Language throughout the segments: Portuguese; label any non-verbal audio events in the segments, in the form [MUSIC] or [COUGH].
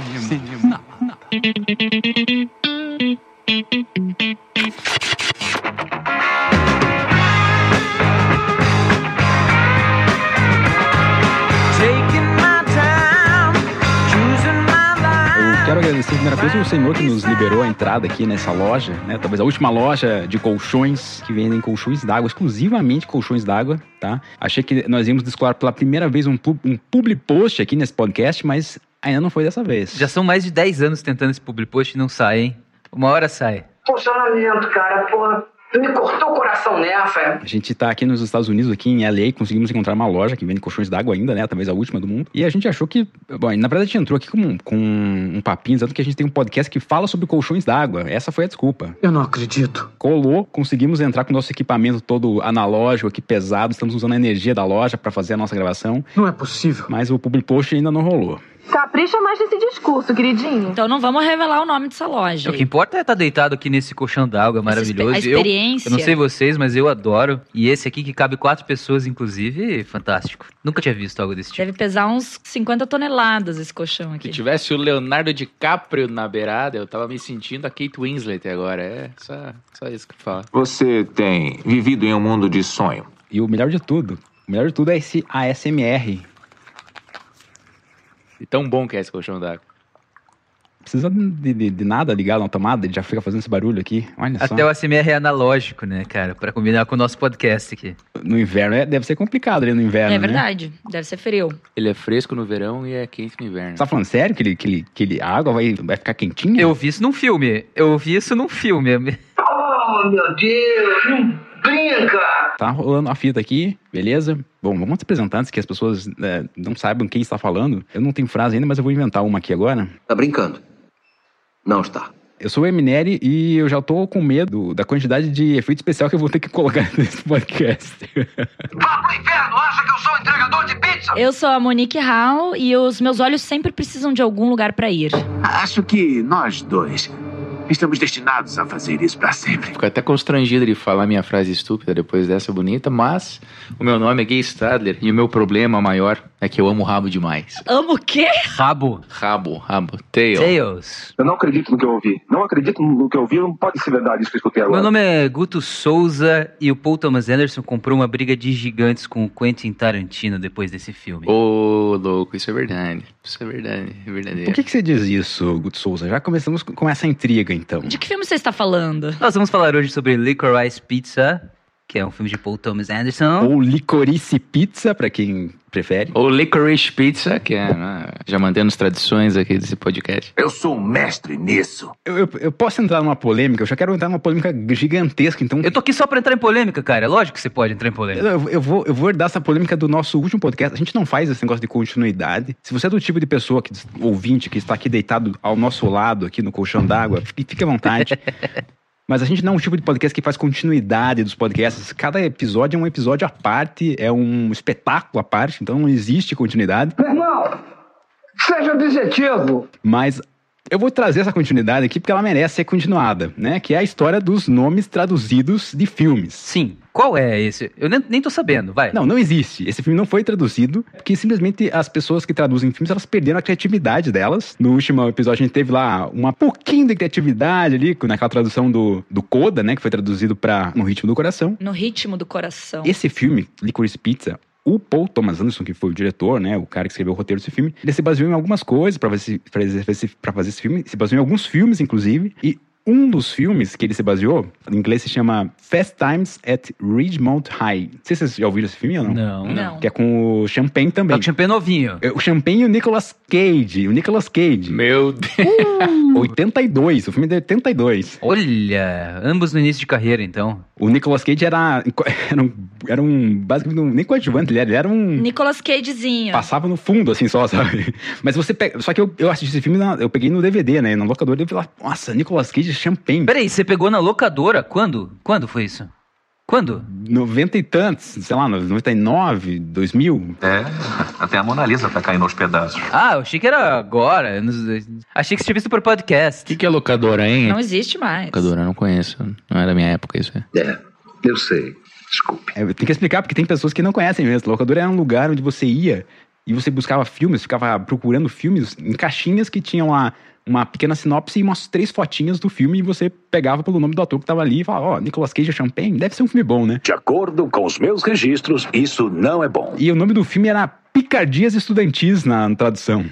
cinema, quero agradecer, primeira coisa, o senhor que nos liberou a entrada aqui nessa loja, né? Talvez a última loja de colchões que vendem colchões d'água, exclusivamente colchões d'água, tá? Achei que nós íamos descolar pela primeira vez um, um public post aqui nesse podcast, mas ainda não foi dessa vez. Já são mais de 10 anos tentando esse public post e não sai, hein? Uma hora sai. Funcionamento, cara, porra. Tu me cortou o coração nessa. A gente tá aqui nos Estados Unidos, aqui em LA, conseguimos encontrar uma loja que vende colchões d'água ainda, né? Talvez a última do mundo. E a gente achou que. Bom, na verdade a gente entrou aqui com, com um papinho dizendo que a gente tem um podcast que fala sobre colchões d'água. Essa foi a desculpa. Eu não acredito. Colou, conseguimos entrar com o nosso equipamento todo analógico aqui, pesado. Estamos usando a energia da loja para fazer a nossa gravação. Não é possível. Mas o public post ainda não rolou. Capricha mais nesse discurso, queridinho. Então não vamos revelar o nome dessa loja. O que importa é estar deitado aqui nesse colchão d'água maravilhoso. a experiência. Eu, eu não sei vocês, mas eu adoro. E esse aqui, que cabe quatro pessoas, inclusive, fantástico. Nunca tinha visto algo desse tipo. Deve pesar uns 50 toneladas esse colchão aqui. Se tivesse o Leonardo DiCaprio na beirada, eu tava me sentindo a Kate Winslet agora. É só, só isso que eu falo. Você tem vivido em um mundo de sonho. E o melhor de tudo, o melhor de tudo é esse ASMR. E tão bom que é esse colchão d'água. Precisa de, de, de, nada ligado na tomada, ele já fica fazendo esse barulho aqui. Olha Até só. o ASMR é analógico, né, cara? Pra combinar com o nosso podcast aqui. No inverno é, deve ser complicado ali no inverno. É né? verdade, deve ser frio. Ele é fresco no verão e é quente no inverno. Você tá falando sério que, ele, que, ele, que ele, a água vai, vai ficar quentinha? Eu vi isso num filme. Eu vi isso num filme. Oh, meu Deus! Não brinca! Tá rolando a fita aqui, beleza? Bom, vamos se apresentar antes que as pessoas é, não saibam quem está falando. Eu não tenho frase ainda, mas eu vou inventar uma aqui agora. Tá brincando? Não está. Eu sou o Emineri e eu já tô com medo da quantidade de efeito especial que eu vou ter que colocar [LAUGHS] nesse podcast. Vá pro inferno! Acha que eu sou entregador de pizza? Eu sou a Monique Hall e os meus olhos sempre precisam de algum lugar para ir. Acho que nós dois estamos destinados a fazer isso para sempre. Fico até constrangido de falar minha frase estúpida depois dessa bonita, mas o meu nome é Gay Stadler e o meu problema maior é que eu amo rabo demais. Amo o quê? Rabo. Rabo, rabo. Tail. Tails. Eu não acredito no que eu ouvi. Não acredito no que eu ouvi, não pode ser verdade isso que eu escutei agora. Meu nome é Guto Souza e o Paul Thomas Anderson comprou uma briga de gigantes com o Quentin Tarantino depois desse filme. Ô, oh, louco, isso é verdade. Isso é verdade, é verdadeiro. Por que, que você diz isso, Guto Souza? Já começamos com essa intriga, então. De que filme você está falando? Nós vamos falar hoje sobre Licorice Pizza, que é um filme de Paul Thomas Anderson. Ou Licorice Pizza, para quem prefere. Ou Licorice Pizza, que é, né, já mantendo as tradições aqui desse podcast. Eu sou um mestre nisso. Eu, eu, eu, posso entrar numa polêmica, eu já quero entrar numa polêmica gigantesca, então... Eu tô aqui só pra entrar em polêmica, cara. É lógico que você pode entrar em polêmica. Eu, eu, vou, eu vou herdar essa polêmica do nosso último podcast. A gente não faz esse negócio de continuidade. Se você é do tipo de pessoa, que, ouvinte, que está aqui deitado ao nosso lado, aqui no colchão d'água, fique, fique à vontade. [LAUGHS] Mas a gente não é um tipo de podcast que faz continuidade dos podcasts. Cada episódio é um episódio à parte, é um espetáculo à parte, então não existe continuidade. Meu irmão, seja objetivo. Mas eu vou trazer essa continuidade aqui porque ela merece ser continuada, né? Que é a história dos nomes traduzidos de filmes. Sim. Qual é esse? Eu nem, nem tô sabendo, vai. Não, não existe. Esse filme não foi traduzido, porque simplesmente as pessoas que traduzem filmes, elas perderam a criatividade delas. No último episódio a gente teve lá uma pouquinho de criatividade ali, naquela tradução do, do Coda, né? Que foi traduzido para No Ritmo do Coração. No Ritmo do Coração. Esse filme, Licorice Pizza, o Paul Thomas Anderson, que foi o diretor, né, o cara que escreveu o roteiro desse filme, ele se baseou em algumas coisas para fazer, fazer, fazer esse filme, se baseou em alguns filmes, inclusive, e um dos filmes que ele se baseou, em inglês se chama Fast Times at Ridgemont High. Não sei se vocês já ouviram esse filme ou não. Não. Não. Que é com o Champagne também. É o Champagne novinho. É, o Champagne e o Nicolas Cage. O Nicolas Cage. Meu Deus. Uh, 82. O filme é de 82. Olha, ambos no início de carreira, então. O Nicolas Cage era, era um, era um basicamente um, nem coadjuvante, ele era, ele era um... Nicolas Cagezinho. Passava no fundo, assim, só, [LAUGHS] sabe? Mas você pega... Só que eu, eu assisti esse filme, na, eu peguei no DVD, né? Na locadora, eu lá, nossa, Nicolas Cage Champagne. Peraí, você pegou na locadora? Quando? Quando foi isso? Quando? 90 e tantos, sei lá, 99, 2000. É, até a Mona Lisa tá caindo aos pedaços. Ah, eu achei que era agora. Achei que você tinha visto por podcast. O que, que é locadora, hein? Não existe mais. Locadora, não conheço. Não é da minha época isso. É, é eu sei. Desculpe. É, tem que explicar, porque tem pessoas que não conhecem mesmo. Locadora era um lugar onde você ia e você buscava filmes, ficava procurando filmes em caixinhas que tinham lá uma pequena sinopse e umas três fotinhas do filme e você pegava pelo nome do ator que tava ali e falava, ó, Nicolas Cage Champagne, deve ser um filme bom, né? De acordo com os meus registros, isso não é bom. E o nome do filme era Picardias Estudantis na tradução.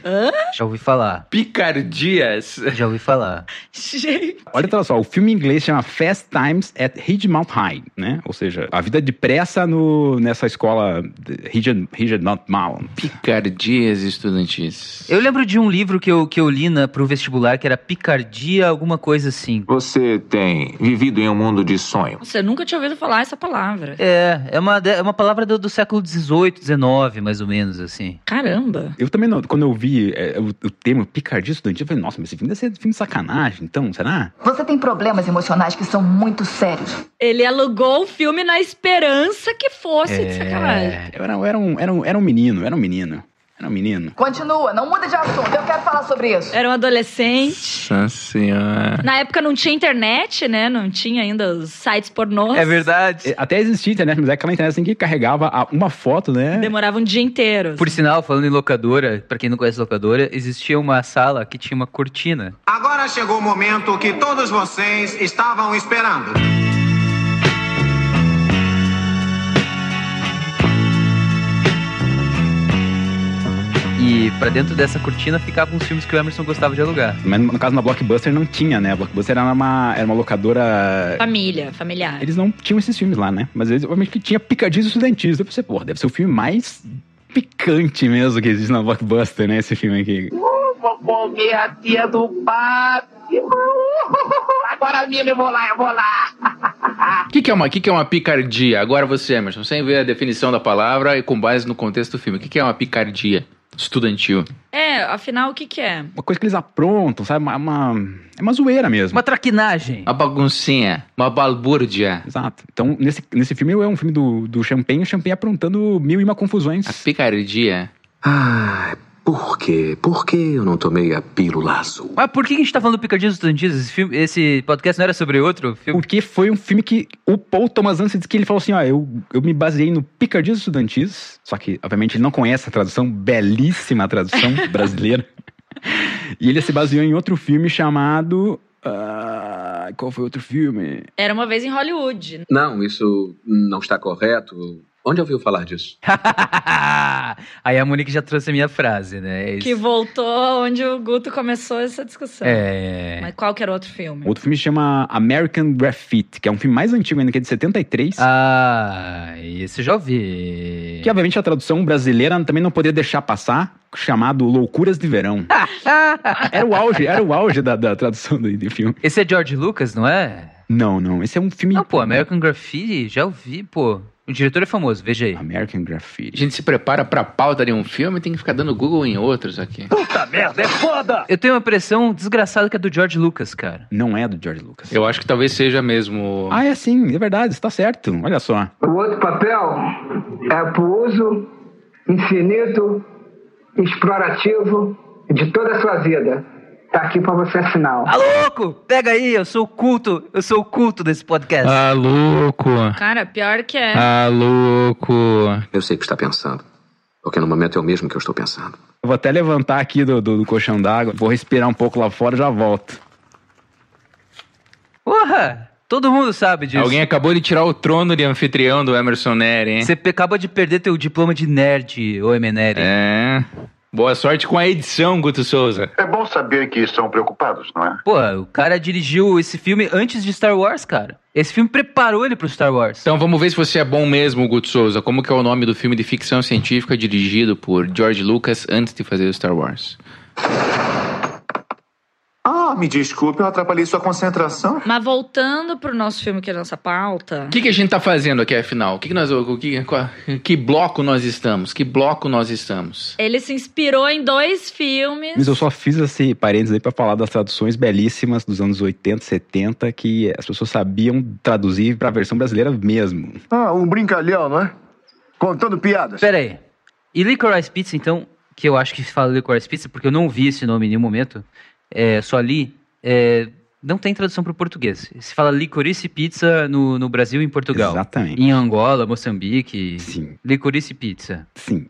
Já ouvi falar. Picardias. Já ouvi falar. [LAUGHS] Gente. Olha só, o filme em inglês chama Fast Times at Ridgemont High, né? Ou seja, a vida depressa no, nessa escola Ridgemont Mount. Picardias estudantis. Eu lembro de um livro que eu, que eu li na, pro vestibular que era Picardia, alguma coisa assim. Você tem vivido em um mundo de sonho. Você nunca tinha ouvido falar essa palavra. É, é uma, é uma palavra do, do século XVIII, XIX, mais ou menos, assim. Caramba. Eu também, não- quando eu vi é, o, o termo Picardia Estudantil, eu falei, nossa, mas esse filme deve ser filme de sacanagem, então, será? Você tem problemas emocionais que são muito sérios. Ele alugou o filme na esperança que fosse É. de sacanagem. Eu era, eu era, um, era, um, era um menino, era um menino. Era um menino. Continua, não muda de assunto. Eu quero falar sobre isso. Era um adolescente. Nossa senhora. Na época não tinha internet, né? Não tinha ainda os sites pornôs. É verdade. Até existia internet, mas é aquela internet assim que carregava uma foto, né? Demorava um dia inteiro. Por sinal, falando em locadora, pra quem não conhece locadora, existia uma sala que tinha uma cortina. Agora chegou o momento que todos vocês estavam esperando. E pra dentro dessa cortina ficavam os filmes que o Emerson gostava de alugar. Mas no caso na Blockbuster não tinha, né? A Blockbuster era uma, era uma locadora. Família, familiar. Eles não tinham esses filmes lá, né? Mas eles, obviamente, que tinha Picadinhos Estudantis. Eu pensei, pô, deve ser o filme mais picante mesmo que existe na Blockbuster, né? Esse filme aqui. Vou comer a tia do Batman. Agora mesmo eu vou lá, eu vou lá. O [LAUGHS] que, que é uma, que, que é uma picardia? Agora você, Emerson, sem ver a definição da palavra e com base no contexto do filme. O que, que é uma picardia estudantil? É, afinal, o que que é? Uma coisa que eles aprontam, sabe? Uma, uma- é uma zoeira mesmo. Uma traquinagem. Uma baguncinha, uma balbúrdia. Exato. Então, nesse, nesse filme é um filme do, do Champagne, o Champagne aprontando mil e uma confusões. A picardia. Ah, por quê? Por que eu não tomei a pílula azul? Mas por que a gente tá falando do Picardias Estudantis? Esse, filme, esse podcast não era sobre outro filme? Porque foi um filme que o Paul Thomas Anderson disse que ele falou assim, ó, eu, eu me baseei no Picardias Estudantis, só que, obviamente, ele não conhece a tradução, belíssima tradução [LAUGHS] brasileira. e ele se baseou em outro filme chamado... ah, qual foi outro filme? Era uma vez em Hollywood. Não, isso não está correto. Onde ouviu falar disso? [LAUGHS] Aí a Monique já trouxe a minha frase, né? Que voltou onde o Guto começou essa discussão. É. Mas qual que era o outro filme? Outro filme chama American Graffiti, que é um filme mais antigo ainda, que é de 73. Ah, esse eu já ouvi. Que, obviamente, a tradução brasileira também não poderia deixar passar, chamado Loucuras de Verão. [LAUGHS] era o auge, era o auge da, da tradução do, do filme. Esse é George Lucas, não é? Não, não, esse é um filme... Não, pô, American Graffiti, já ouvi, pô. O diretor é famoso, veja aí. American A Graffiti. gente se prepara pra pauta de um filme e tem que ficar dando Google em outros aqui. Puta merda, é foda! Eu tenho uma impressão desgraçada que é do George Lucas, cara. Não é do George Lucas. Eu acho que talvez seja mesmo. Ah, é sim, é verdade, está certo. Olha só. O outro papel é pro uso infinito, explorativo de toda a sua vida. Tá aqui pra você assinar. Ah, louco! Pega aí, eu sou o culto, eu sou o culto desse podcast. Ah, louco! Cara, pior que é. Ah, louco! Eu sei o que está pensando. Porque no momento é o mesmo que eu estou pensando. Eu vou até levantar aqui do, do, do colchão d'água, vou respirar um pouco lá fora e já volto. Porra! Todo mundo sabe disso. Alguém acabou de tirar o trono de anfitrião do Emerson Neri, hein? Você acaba de perder teu diploma de nerd, ô Emeneri. É. Boa sorte com a edição, Guto Souza. É bom saber que estão preocupados, não é? Pô, o cara dirigiu esse filme antes de Star Wars, cara. Esse filme preparou ele pro Star Wars. Então vamos ver se você é bom mesmo, Guto Souza. Como que é o nome do filme de ficção científica dirigido por George Lucas antes de fazer o Star Wars? Ah, me desculpe, eu atrapalhei sua concentração. Mas voltando pro nosso filme que é a nossa pauta. O que, que a gente tá fazendo aqui, afinal? O que, que nós. O que, qual- que bloco nós estamos? Que bloco nós estamos? Ele se inspirou em dois filmes. Mas eu só fiz esse parênteses aí pra falar das traduções belíssimas dos anos 80, 70, que as pessoas sabiam traduzir pra versão brasileira mesmo. Ah, um brincalhão, não é? Contando piadas. Pera aí. E Licorice Pizza, então, que eu acho que se fala Licorice Pizza, porque eu não vi esse nome em nenhum momento, é, só li, é, não tem tradução para o português. Se fala Licorice Pizza no, no Brasil e em Portugal. Exatamente. Em Angola, Moçambique. Sim. Licorice Pizza. Sim.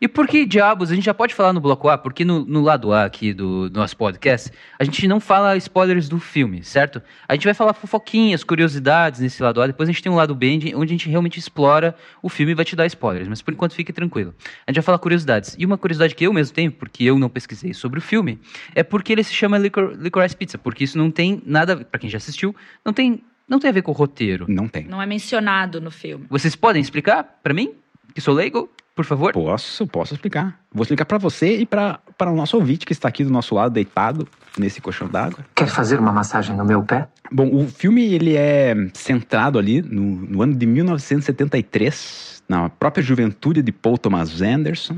E por que diabos, a gente já pode falar no bloco A, porque no, no lado A aqui do, do nosso podcast, a gente não fala spoilers do filme, certo? A gente vai falar fofoquinhas, curiosidades nesse lado A, depois a gente tem um lado B, onde a gente realmente explora o filme e vai te dar spoilers, mas por enquanto fique tranquilo. A gente vai falar curiosidades. E uma curiosidade que eu mesmo tenho, porque eu não pesquisei sobre o filme, é porque ele se chama Licor, Licorice Pizza, porque isso não tem nada, para quem já assistiu, não tem, não tem a ver com o roteiro. Não tem. Não é mencionado no filme. Vocês podem explicar para mim, que sou leigo? Por favor? Posso, posso explicar. Vou explicar para você e para o nosso ouvinte que está aqui do nosso lado, deitado nesse colchão d'água. Quer fazer uma massagem no meu pé? Bom, o filme ele é centrado ali no, no ano de 1973, na própria juventude de Paul Thomas Anderson.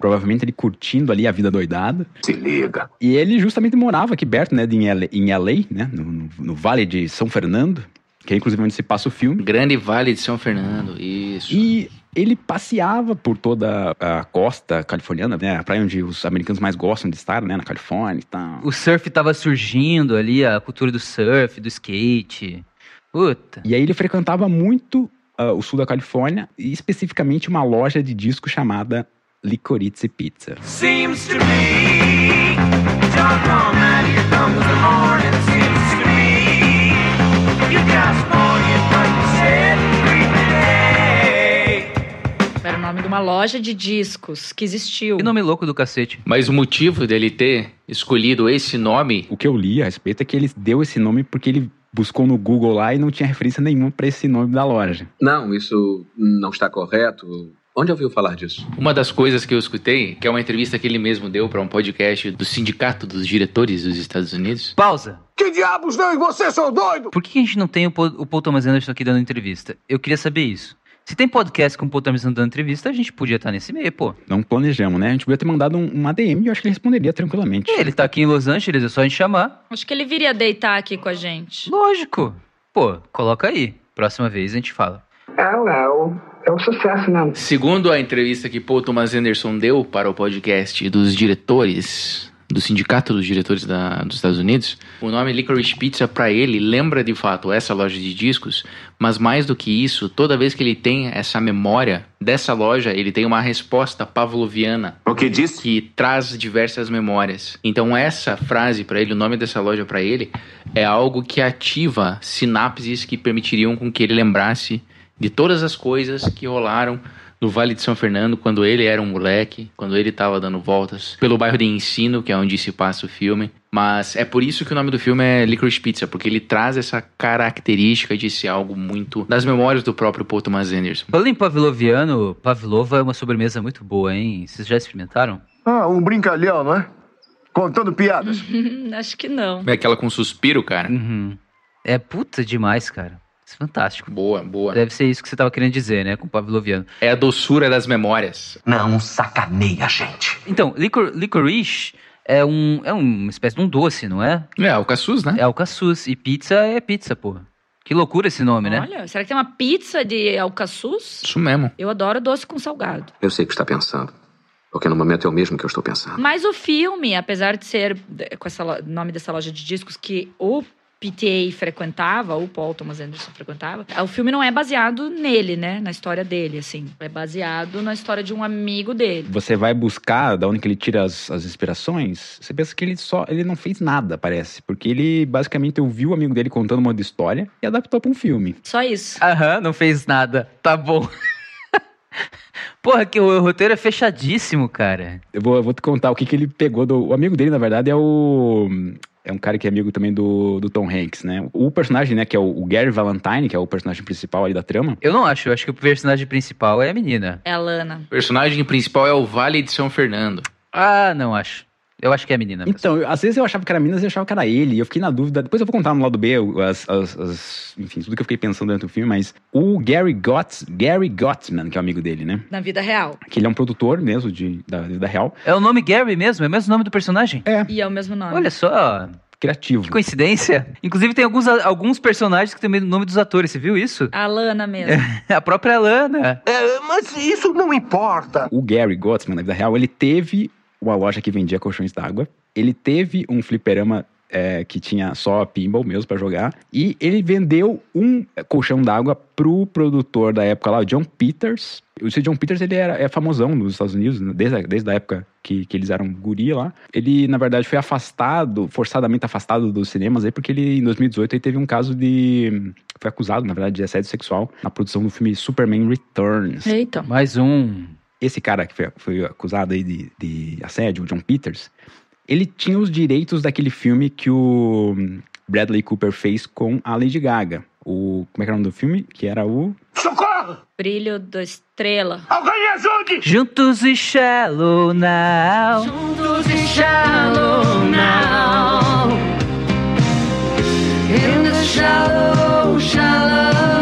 Provavelmente ele curtindo ali a vida doidada. Se liga. E ele justamente morava aqui perto, né, de, em, LA, em LA né, no, no, no Vale de São Fernando, que é inclusive onde se passa o filme. Grande Vale de São Fernando, isso. E ele passeava por toda a costa californiana, né? A praia onde os americanos mais gostam de estar, né? Na Califórnia e tal. O surf tava surgindo ali, a cultura do surf, do skate. Puta. E aí ele frequentava muito uh, o sul da Califórnia e especificamente uma loja de disco chamada Licorice Pizza. Seems to me, seems to me, you got nome de uma loja de discos que existiu. Que nome louco do cacete. Mas o motivo dele ter escolhido esse nome. O que eu li a respeito é que ele deu esse nome porque ele buscou no Google lá e não tinha referência nenhuma para esse nome da loja. Não, isso não está correto. Onde ouviu falar disso? Uma das coisas que eu escutei, que é uma entrevista que ele mesmo deu para um podcast do Sindicato dos Diretores dos Estados Unidos. Pausa. Que diabos não? E você, seu doido? Por que a gente não tem o Paul, o Paul Thomas Anderson aqui dando entrevista? Eu queria saber isso. Se tem podcast com o Paul Thomas dando entrevista, a gente podia estar nesse meio, pô. Não planejamos, né? A gente podia ter mandado um, um ADM e eu acho que ele responderia tranquilamente. Ele tá aqui em Los Angeles, é só a gente chamar. Acho que ele viria deitar aqui com a gente. Lógico. Pô, coloca aí. Próxima vez a gente fala. É, é, o, é um sucesso, né? Segundo a entrevista que Paul Thomas Anderson deu para o podcast dos diretores do Sindicato dos Diretores da, dos Estados Unidos, o nome Licorice Pizza para ele lembra de fato essa loja de discos, mas mais do que isso, toda vez que ele tem essa memória dessa loja, ele tem uma resposta pavloviana. O que diz? Que traz diversas memórias. Então essa frase para ele, o nome dessa loja para ele, é algo que ativa sinapses que permitiriam com que ele lembrasse de todas as coisas que rolaram no Vale de São Fernando, quando ele era um moleque, quando ele estava dando voltas pelo bairro de Ensino, que é onde se passa o filme. Mas é por isso que o nome do filme é Licorice Pizza, porque ele traz essa característica de ser algo muito das memórias do próprio Paul Thomas Anderson. Falando em pavloviano, pavlova é uma sobremesa muito boa, hein? Vocês já experimentaram? Ah, um brincalhão, não é? Contando piadas. [LAUGHS] Acho que não. É aquela com suspiro, cara? Uhum. É puta demais, cara. Isso é fantástico. Boa, boa. Deve ser isso que você estava querendo dizer, né, com o Pavloviano. É a doçura das memórias. Não sacaneia, gente. Então, licor, licorice é, um, é uma espécie de um doce, não é? É, alcaçuz, né? É alcaçuz. E pizza é pizza, pô. Que loucura esse nome, Olha, né? Olha, será que tem uma pizza de alcaçuz? Isso mesmo. Eu adoro doce com salgado. Eu sei o que está pensando. Porque no momento é o mesmo que eu estou pensando. Mas o filme, apesar de ser com esse nome dessa loja de discos, que o PTA frequentava, o Paul Thomas Anderson frequentava, o filme não é baseado nele, né? Na história dele, assim. É baseado na história de um amigo dele. Você vai buscar da onde que ele tira as, as inspirações, você pensa que ele só ele não fez nada, parece. Porque ele basicamente ouviu o amigo dele contando uma história e adaptou para um filme. Só isso. Aham, não fez nada. Tá bom. [LAUGHS] Porra, que o roteiro é fechadíssimo, cara. Eu vou, eu vou te contar o que, que ele pegou do. O amigo dele, na verdade, é o é um cara que é amigo também do, do Tom Hanks, né? O personagem, né, que é o, o, Gary Valentine, que é o personagem principal ali da trama. Eu não acho, eu acho que o personagem principal é a menina. É a Lana. O personagem principal é o Vale de São Fernando. Ah, não acho. Eu acho que é a menina. Mesmo. Então, às vezes eu achava que era a menina, às vezes eu achava que era ele. E eu fiquei na dúvida. Depois eu vou contar no lado B as, as, as, enfim, tudo que eu fiquei pensando durante o filme. Mas o Gary Gotts, Gary Gottsman, que é o amigo dele, né? Na vida real. Que ele é um produtor mesmo de, da vida real. É o nome Gary mesmo? É o mesmo nome do personagem? É. E é o mesmo nome. Olha só criativo. Que coincidência. Inclusive, tem alguns, alguns personagens que têm o nome dos atores, você viu isso? A Lana mesmo. É, [LAUGHS] a própria Lana. É, mas isso não importa. O Gary Gottsman, na vida real, ele teve uma loja que vendia colchões d'água. Ele teve um fliperama é, que tinha só pinball mesmo pra jogar. E ele vendeu um colchão d'água pro produtor da época lá, o John Peters. O John Peters, ele era, é famosão nos Estados Unidos, né? desde, a, desde a época que, que eles eram guri lá. Ele, na verdade, foi afastado, forçadamente afastado dos cinemas aí, porque ele, em 2018, ele teve um caso de... Foi acusado, na verdade, de assédio sexual na produção do filme Superman Returns. Eita. Mais um. Esse cara que foi, foi acusado aí de, de assédio, o John Peters, ele tinha os direitos daquele filme que o Bradley Cooper fez com a Lady Gaga. O, como é que era o nome do filme? Que era o... Socorro! Brilho da estrela. Alguém me ajude! Juntos e shallow now. Juntos e shallow now. In the shallow, shallow.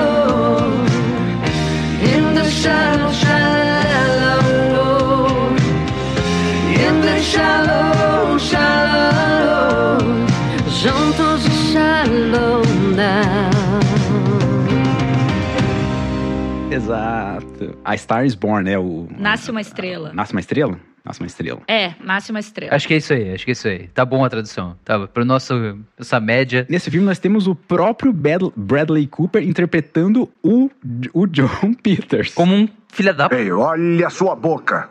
Exato. A Star is Born, é o... Nasce uma estrela. Nasce uma estrela? Nasce uma estrela. É, nasce uma estrela. Acho que é isso aí, acho que é isso aí. Tá bom a tradução. Tá, pro nosso, essa média. Nesse filme nós temos o próprio Bad- Bradley Cooper interpretando o, o John [LAUGHS] Peters. Como um filho da... Ei, olha a sua boca.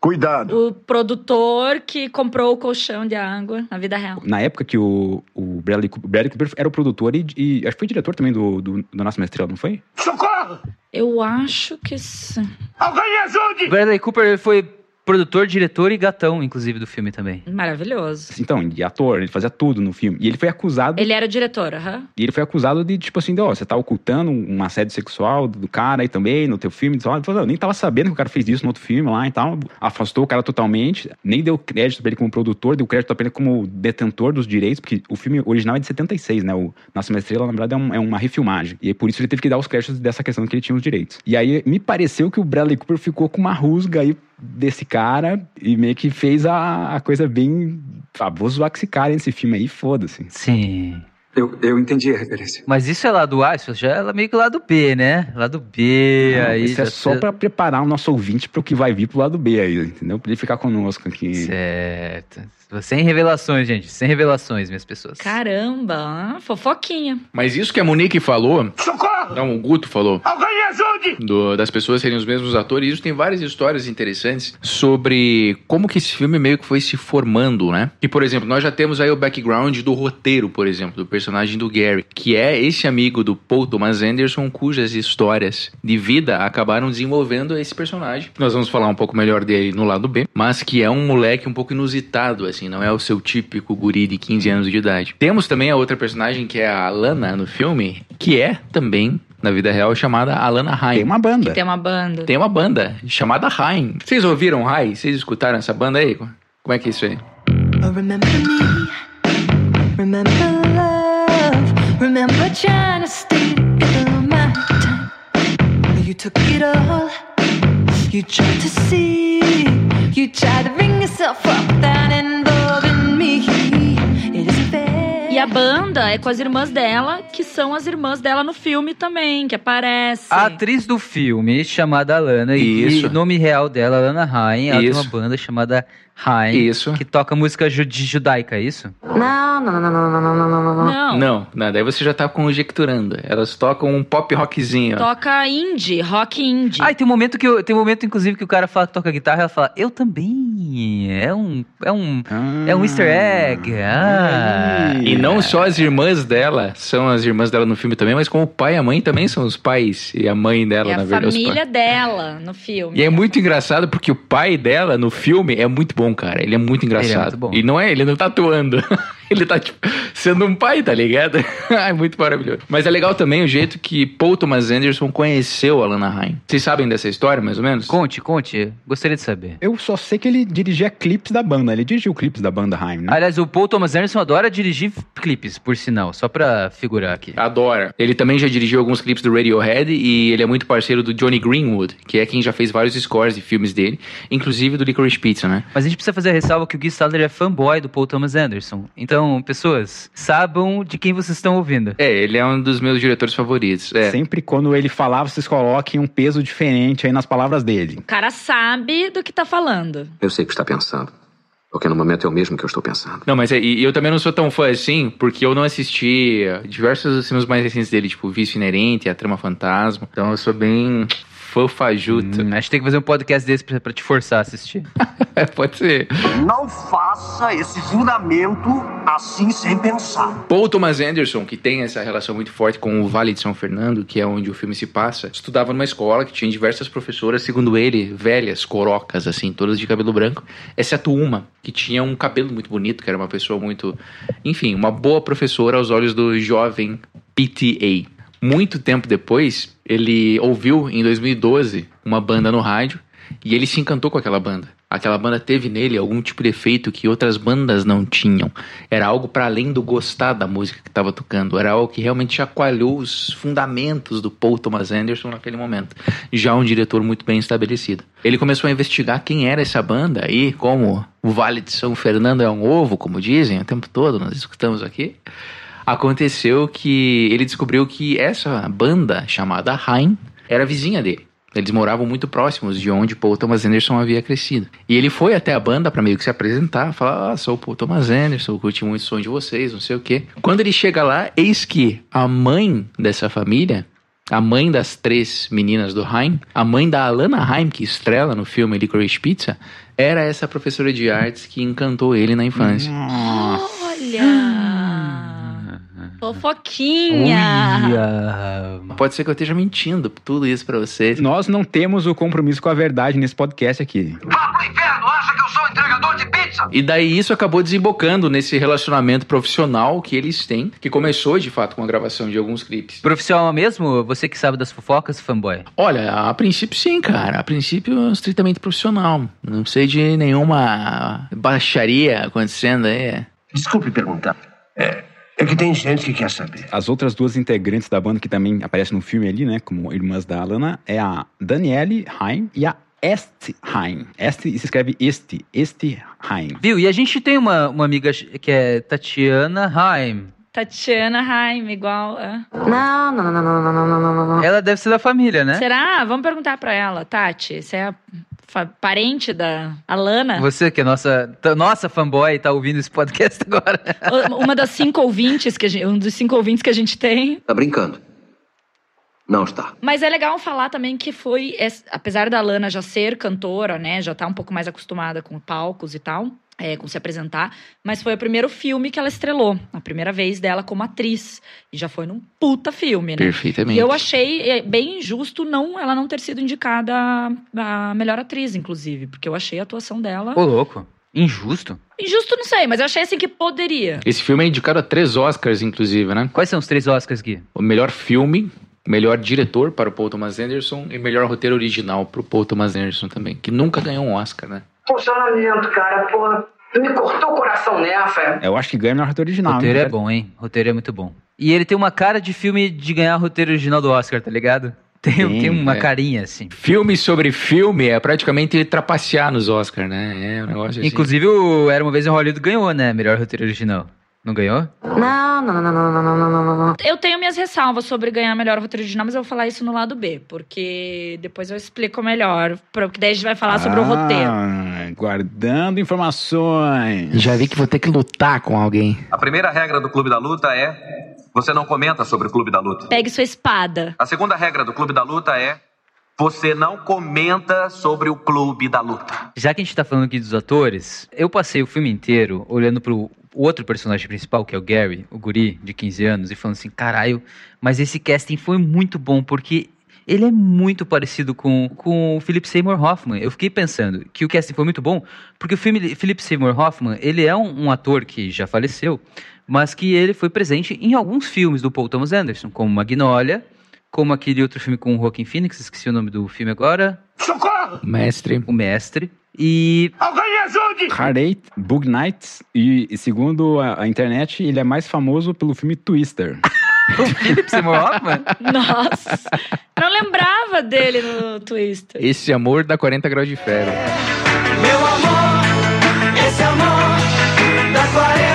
Cuidado. O produtor que comprou o colchão de água na vida real. Na época que o, o Bradley, Cooper, Bradley Cooper era o produtor e, e acho que foi diretor também do, do, do Nasce uma Estrela, não foi? Socorro! Eu acho que sim. Alguém me ajude! Bradley Cooper foi produtor, diretor e gatão, inclusive, do filme também. Maravilhoso. Então, e ator, ele fazia tudo no filme. E ele foi acusado. Ele era o diretor, aham. E ele foi acusado de, tipo assim, de, ó, você tá ocultando um assédio sexual do cara aí também, no teu filme. Ele falou, não, eu nem tava sabendo que o cara fez isso no outro filme lá e tal. Afastou o cara totalmente, nem deu crédito pra ele como produtor, deu crédito ele como detentor dos direitos, porque o filme original é de 76, né? O Nasce uma Estrela, na verdade, é, um- é uma refilmagem. E aí, por isso ele teve que dar os créditos dessa questão que ele tinha os direitos. E aí, me pareceu que o Bradley Cooper ficou com uma rusga aí desse cara e meio que fez a, a coisa bem. Ah, vou zoar com esse cara nesse filme aí, foda-se. Sim. Eu, eu entendi a referência. Mas isso é lá do A, isso já é meio que lá do B, né? Lá do B, Não, aí. isso é já- só pra preparar o nosso ouvinte pro que vai vir pro lado B aí, entendeu? Pra ele ficar conosco aqui. Certo. Sem revelações, gente. Sem revelações, minhas pessoas. Caramba, fofoquinha. Mas isso que a Monique falou. Socorro! Não, o Guto falou. Alguém me ajude! do- das pessoas serem os mesmos atores. Isso tem várias histórias interessantes sobre como que esse filme meio que foi se formando, né? E, por exemplo, nós já temos aí o background do roteiro, por exemplo, do personagem do Gary, que é esse amigo do Paul Thomas Anderson, cujas histórias de vida acabaram desenvolvendo esse personagem. Nós vamos falar um pouco melhor dele no lado B, mas que é um moleque um pouco inusitado, assim, não é o seu típico guri de 15 anos de idade. Temos também a outra personagem que é a Alana no filme, que é também na vida real chamada Alana Haim. Tem uma banda. Tem uma banda. Tem uma banda chamada Haim. Vocês ouviram Haim? Vocês escutaram essa banda aí? Como é que é isso aí? Oh, remember me, remember love, remember trying to stay together my time. You took it all, you tried to see, you tried to bring yourself up without involving E a banda é com as irmãs dela, que são as irmãs dela no filme também, que aparecem. A atriz do filme, chamada Alana, e Isso. o nome real dela, Alana Haim, ela tem uma Isso. banda chamada Haim, Isso. que toca música judaica, é isso? Não, não, não, não, não, não, não, não, não, não. Não, Não, daí você já tá conjecturando. Elas tocam um pop rockzinho. toca indie, rock indie. Ah, e tem um momento que eu- tem um momento inclusive que o cara fala que toca guitarra, ela fala: "Eu também". É um é um é um easter egg. Ah. E não só as irmãs dela são as irmãs dela no filme também, mas como o pai e a mãe também são os pais. E a mãe dela, é a na verdade, os família dela no filme. E é muito engraçado porque o pai dela no filme é muito bom, cara. Ele é muito engraçado. muito bom. E não é, ele não tá atuando. [LAUGHS] [LAUGHS] ele tá, tipo, sendo um pai, tá ligado? [LAUGHS] é muito maravilhoso. Mas é legal também o jeito que Paul Thomas Anderson conheceu a Lana Haim. Vocês sabem dessa história, mais ou menos? Conte, conte. Gostaria de saber. Eu só sei que ele dirigia clipes da banda. Ele dirigiu clipes da banda Haim, né? Aliás, o Paul Thomas Anderson adora dirigir clipes, por sinal, só pra figurar aqui. Adora. Ele também já dirigiu alguns clipes do Radiohead e ele é muito parceiro do Johnny Greenwood, que é quem já fez vários scores de filmes dele, inclusive do Licorice Pizza, né? Mas a gente precisa fazer a ressalva que o Guy Stadler é fanboy do Paul Thomas Anderson. Então, pessoas, sabam de quem vocês estão ouvindo. É, ele é um dos meus diretores favoritos. É. Sempre quando ele falar, vocês coloquem um peso diferente aí nas palavras dele. O cara sabe do que tá falando. Eu sei o que está pensando. Porque no momento é o mesmo que eu estou pensando. Não, mas é, e eu também não sou tão fã assim, porque eu não assisti diversos dos filmes mais recentes dele, tipo Vício Inerente, A Trama Fantasma. Então eu sou bem fã fajuto. Hum, acho que tem que fazer um podcast desse pra, pra te forçar a assistir. [LAUGHS] Pode ser. Não faça esse fundamento assim sem pensar. Paul Thomas Anderson, que tem essa relação muito forte com o Vale de São Fernando, que é onde o filme se passa, estudava numa escola que tinha diversas professoras, segundo ele, velhas, corocas, assim, todas de cabelo branco, exceto uma, que tinha um cabelo muito bonito, que era uma pessoa muito. Enfim, uma boa professora aos olhos do jovem PTA. Muito tempo depois, ele ouviu em 2012 uma banda no rádio e ele se encantou com aquela banda. Aquela banda teve nele algum tipo de efeito que outras bandas não tinham. Era algo para além do gostar da música que estava tocando. Era algo que realmente chacoalhou os fundamentos do Paul Thomas Anderson naquele momento. Já um diretor muito bem estabelecido. Ele começou a investigar quem era essa banda e como o Vale de São Fernando é um ovo, como dizem o tempo todo, nós escutamos aqui. Aconteceu que ele descobriu que essa banda chamada Haim era vizinha dele. Eles moravam muito próximos de onde Paul Thomas Anderson havia crescido. E ele foi até a banda para meio que se apresentar, falar: Ah, sou o Paul Thomas Anderson, eu curti muito o som de vocês, não sei o quê. Quando ele chega lá, eis que a mãe dessa família, a mãe das três meninas do Haim, a mãe da Alana Haim, que estrela no filme Licorice Pizza, era essa professora de artes que encantou ele na infância. Olha! [GASPS] [GASPS] [GASPS] Fofoquinha! Pode ser que eu esteja mentindo tudo isso pra vocês. Nós não temos o compromisso com a verdade nesse podcast aqui. E daí isso acabou desembocando nesse relacionamento profissional que eles têm, que começou de fato com a gravação de alguns clipes. Profissional mesmo? Você que sabe das fofocas, fanboy? Olha, a princípio sim, cara. A princípio, estritamente profissional. Não sei de nenhuma baixaria acontecendo aí. Desculpe perguntar. É, é que tem gente que quer saber. As outras duas integrantes da banda que também aparecem no filme ali, né, como irmãs da Alana, é a Danielle Haim e a Este Haim. Este se escreve este, este Haim. Viu? E a gente tem uma, uma amiga que é Tatiana Haim. Tatiana Haim, igual. é. Não, não, não, não, não, não, não, não, não. Ela deve ser da família, né? Será? Vamos perguntar pra ela, Tati. Você é a parente da Alana? Você que é nossa, nossa fanboy tá ouvindo esse podcast agora. [LAUGHS] Uma das cinco ouvintes que a gente, um dos cinco ouvintes que a gente tem. Tá brincando? Não está. Mas é legal falar também que foi, es- apesar da Lana já ser cantora, né, já tá um pouco mais acostumada com palcos e tal, é, com se apresentar, mas foi o primeiro filme que ela estrelou, a primeira vez dela como atriz, e já foi num puta filme, né? Perfeitamente. E eu achei é, bem injusto não ela não ter sido indicada a, a melhor atriz, inclusive, porque eu achei a atuação dela Ô, louco. Injusto. injusto, não sei, mas eu achei assim que poderia. Esse filme é indicado a três Oscars, inclusive, né? Quais são os três Oscars, Gui? O melhor filme, melhor diretor para o Paul Thomas Anderson e melhor roteiro original para o Paul Thomas Anderson também, que nunca ganhou um Oscar, né? Funcionamento, cara, porra. Tu me cortou o coração nessa. Eu acho que ganha melhor roteiro original. roteiro hein? é bom, hein? Roteiro é muito bom. E ele tem uma cara de filme de ganhar roteiro original do Oscar, tá ligado? Tem, Tem, tem uma é. carinha, assim. Filme sobre filme é praticamente trapacear nos Oscars, né? É um negócio assim. Inclusive, o Era Uma Vez em Hollywood ganhou, né? Melhor roteiro original. Não ganhou? Não, não, não, não, não, não, não, não, não, não. Eu tenho minhas ressalvas sobre ganhar melhor roteiro original, mas eu vou falar isso no lado B, porque depois eu explico melhor, porque daí a gente vai falar sobre o roteiro. Ah, Guardando informações. Já vi que vou ter que lutar com alguém. A primeira regra do Clube da Luta é: você não comenta sobre o Clube da Luta. Pegue sua espada. A segunda regra do Clube da Luta é: você não comenta sobre o Clube da Luta. Já que a gente tá falando aqui dos atores, eu passei o filme inteiro olhando pro outro personagem principal, que é o Gary, o guri de 15 anos, e falando assim, caralho, mas esse casting foi muito bom, porque ele é muito parecido com, com o Philip Seymour Hoffman. Eu fiquei pensando que o casting foi muito bom, porque o filme Philip Seymour Hoffman, ele é um, um ator que já faleceu, mas que ele foi presente em alguns filmes do Paul Thomas Anderson, como Magnolia, como aquele outro filme com o Joaquin Phoenix, esqueci o nome do filme agora. Socorro! Mestre. O Mestre. E Alguém me ajude! Hard Eight, Bug Nights e, e segundo a, a internet, ele é mais famoso pelo filme Twister. [LAUGHS] o Philip Seymour Hoffman? Nossa, não lembrava dele no Twister. Esse amor dá 40 graus de febre. Meu amor, esse amor dá 40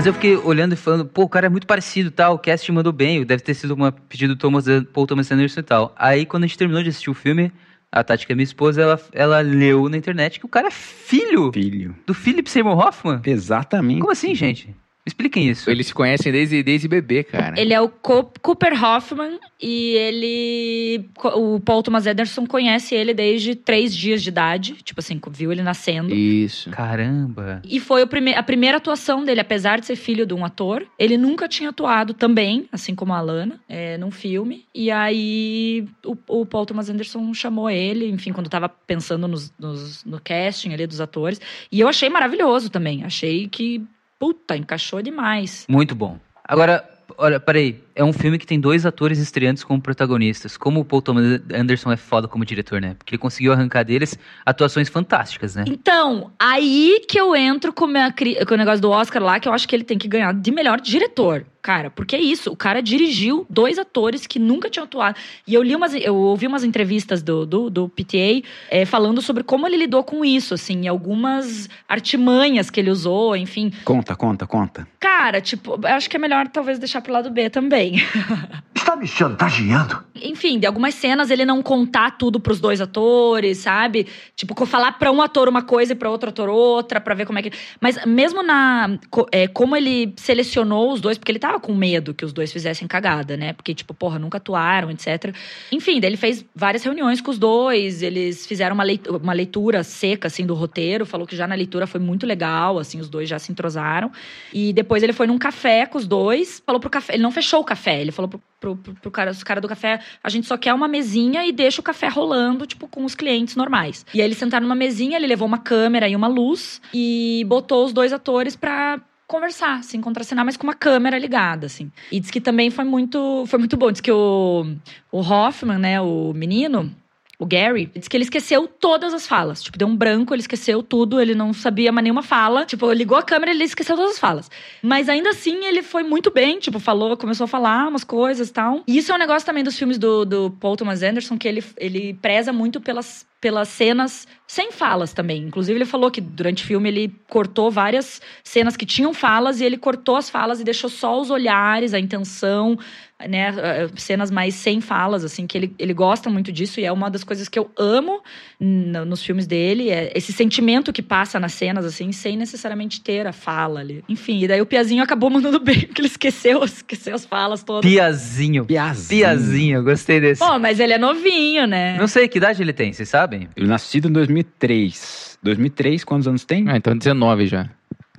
Mas eu fiquei olhando e falando, pô, o cara é muito parecido e tal, o cast mandou bem, deve ter sido uma pedido do Thomas, Paul Thomas Anderson e tal. Aí quando a gente terminou de assistir o filme, a Tati, que é minha esposa, ela, ela leu na internet que o cara é filho, filho. do Philip Seymour Hoffman. Exatamente. Como assim, gente? Expliquem isso. Eles se conhecem desde, desde bebê, cara. Ele é o Co- Cooper Hoffman e ele. O Paul Thomas Anderson conhece ele desde três dias de idade. Tipo assim, viu ele nascendo. Isso. Caramba. E foi o prime a primeira atuação dele, apesar de ser filho de um ator. Ele nunca tinha atuado também, assim como a Alana, é, num filme. E aí o, o Paul Thomas Anderson chamou ele, enfim, quando tava pensando nos, nos- no casting ali dos atores. E eu achei maravilhoso também. Achei que, puta, encaixou demais. Muito bom. Agora, olha, peraí. É um filme que tem dois atores estreantes como protagonistas. Como o Paul Thomas Anderson é foda como diretor, né? Porque ele conseguiu arrancar deles atuações fantásticas, né? Então, aí que eu entro com, minha com o negócio do Oscar lá, que eu acho que ele tem que ganhar de melhor diretor. Cara, porque é isso. O cara dirigiu dois atores que nunca tinham atuado. E eu li umas. Eu ouvi umas entrevistas do, do, do PTA eh, falando sobre como ele lidou com isso, assim, e algumas artimanhas que ele usou, enfim. Conta, conta, conta. Cara, tipo, eu acho que é melhor talvez deixar pro lado B também. [LAUGHS] Está me chantageando? Enfim, de algumas cenas ele não contar tudo pros dois atores, sabe? Tipo, falar pra um ator uma coisa e pra outro ator outra, pra ver como é que. Mas mesmo na. é, como ele selecionou os dois, porque ele tava com medo que os dois fizessem cagada, né? Porque, tipo, porra, nunca atuaram, etc. Enfim, daí ele fez várias reuniões com os dois, eles fizeram uma leitura, uma leitura seca, assim, do roteiro, falou que já na leitura foi muito legal, assim, os dois já se entrosaram. E depois ele foi num café com os dois, falou pro café. Ele não fechou o café, ele falou pro, pro, pro, pro cara, os do café: a gente só quer uma mesinha e deixa o café rolando, tipo, com os clientes normais. E aí eles sentaram numa mesinha, ele levou uma câmera e uma luz e botou os dois atores pra conversar, se contracenar, mas com uma câmera ligada, assim. E diz que também foi muito, foi muito bom. Diz que o, o Hoffman, né, o menino, o Gary, diz que ele esqueceu todas as falas. Tipo, deu um branco, ele esqueceu tudo, ele não sabia mais nenhuma fala. Tipo, ligou a câmera ele esqueceu todas as falas. Mas ainda assim, ele foi muito bem, tipo, falou, começou a falar umas coisas e tal. E isso é um negócio também dos filmes do, do Paul Thomas Anderson, que ele, ele preza muito pelas, pelas cenas sem falas também. Inclusive, ele falou que durante o filme ele cortou várias cenas que tinham falas e ele cortou as falas e deixou só os olhares, a intenção, né? eh, Cenas mais sem falas, assim, que ele, ele gosta muito disso e é uma das coisas que eu amo no- nos filmes dele. É esse sentimento que passa nas cenas, assim, sem necessariamente ter a fala ali. Enfim, e daí o Piazinho acabou [LAUGHS] mandando bem, porque ele esqueceu, esqueceu as falas todas. Piazinho. Piazinho. Piazinho, gostei desse. Pô, mas ele é novinho, né? Não sei que idade ele tem, vocês sabem? Ele nascido em 2003. 2003, quantos anos tem? Ah, então 19 já.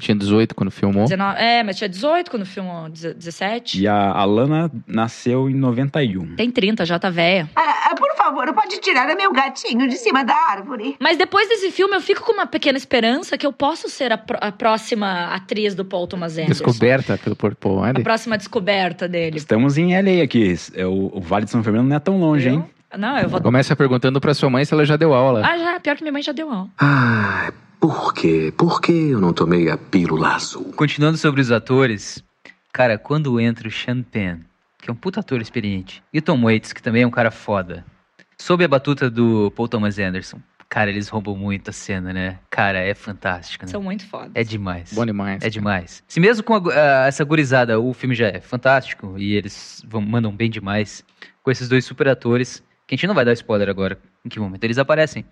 Tinha 18 quando filmou. 19 é, mas tinha 18 quando filmou, 17. E a Alana nasceu em 91. Tem 30, já tá velha. Ah, ah, por favor, pode tirar meu gatinho de cima da árvore. Mas depois desse filme, eu fico com uma pequena esperança que eu posso ser a, pró- a próxima atriz do Paul Thomas Anderson. Descoberta pelo Paul A Andy. próxima descoberta dele. Estamos em LA aqui. É O, o Vale de São Fernando não é tão longe, hein? Não, eu vou. Começa perguntando pra sua mãe se ela já deu aula. Ah, já. Pior que minha mãe já deu aula. Ah, por quê? Por que eu não tomei a pílula azul? Continuando sobre os atores, cara, quando entra o Sean Penn, que é um puta ator experiente, e o Tom Waits, que também é um cara foda, sob a batuta do Paul Thomas Anderson, cara, eles roubam muito a cena, né? Cara, é fantástico, né? São muito fodas. É demais. Bom demais. É demais. Se mesmo com a a- essa gurizada o filme já é fantástico e eles vão- mandam bem demais, com esses dois super atores, que a gente não vai dar spoiler agora em que momento eles aparecem,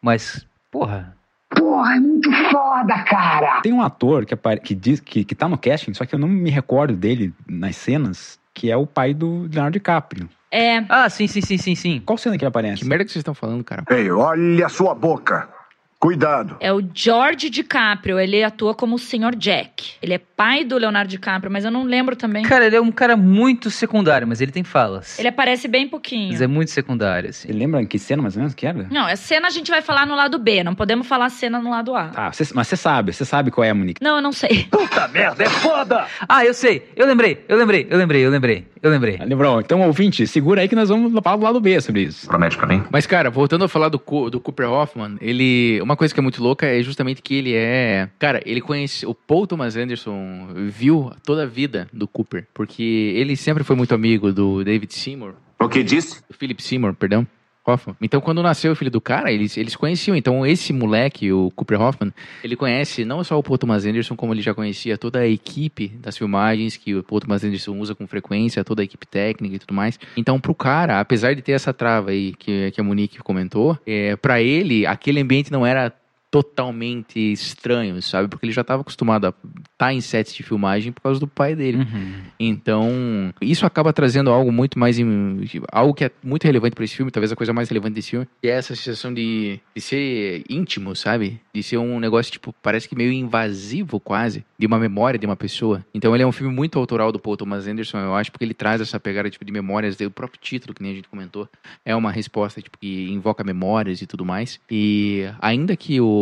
mas, porra, Porra, é muito foda, cara! Tem um ator que, apare- que diz que, que tá no casting, só que eu não me recordo dele nas cenas, que é o pai do Leonardo DiCaprio. É. Ah, sim, sim, sim, sim, sim. Qual cena que ele aparece? Que merda que vocês estão falando, cara? Ei, olha a sua boca. Cuidado. É o George DiCaprio. Ele atua como o Sr. Jack. Ele é pai do Leonardo DiCaprio, mas eu não lembro também. Cara, ele é um cara muito secundário, mas ele tem falas. Ele aparece bem pouquinho. Mas é muito secundário, assim. Você lembra em que cena mais ou menos que era? Não, a cena a gente vai falar no lado B. Não podemos falar cena no lado A. Ah, cê- mas você sabe, você sabe qual é a Monique. Não, eu não sei. [LAUGHS] Puta merda, é foda! Ah, eu sei. Eu lembrei, eu lembrei, eu lembrei, eu lembrei, eu lembrei. Lembrou? Então, ouvinte, segura aí que nós vamos falar do lado B sobre isso. Promete pra mim? Mas, cara, voltando a falar do, do Cooper Hoffman, ele. Uma coisa que é muito louca é justamente que ele é. Cara, ele conhece. O Paul Thomas Anderson viu toda a vida do Cooper. Porque ele sempre foi muito amigo do David Seymour. O que disse? Do Philip Seymour, perdão. Hoffman. Então, quando nasceu o filho do cara, eles, eles conheciam. Então, esse moleque, o Cooper Hoffman, ele conhece não só o Paul Thomas Anderson, como ele já conhecia toda a equipe das filmagens que o Paul Thomas Anderson usa com frequência, toda a equipe técnica e tudo mais. Então, pro cara, apesar de ter essa trava aí que, que a Monique comentou, é, para ele, aquele ambiente não era totalmente estranho, sabe? Porque ele já estava acostumado a estar em sets de filmagem por causa do pai dele. Uhum. Então, isso acaba trazendo algo muito mais. algo que é muito relevante para esse filme, talvez a coisa mais relevante desse filme, que é essa sensação de, de ser íntimo, sabe? De ser um negócio, tipo, parece que meio invasivo quase, de uma memória de uma pessoa. Então, ele é um filme muito autoral do Paul Thomas Anderson, eu acho, porque ele traz essa pegada, tipo, de memórias, o próprio título, que nem a gente comentou, é uma resposta, tipo, que invoca memórias e tudo mais. E ainda que o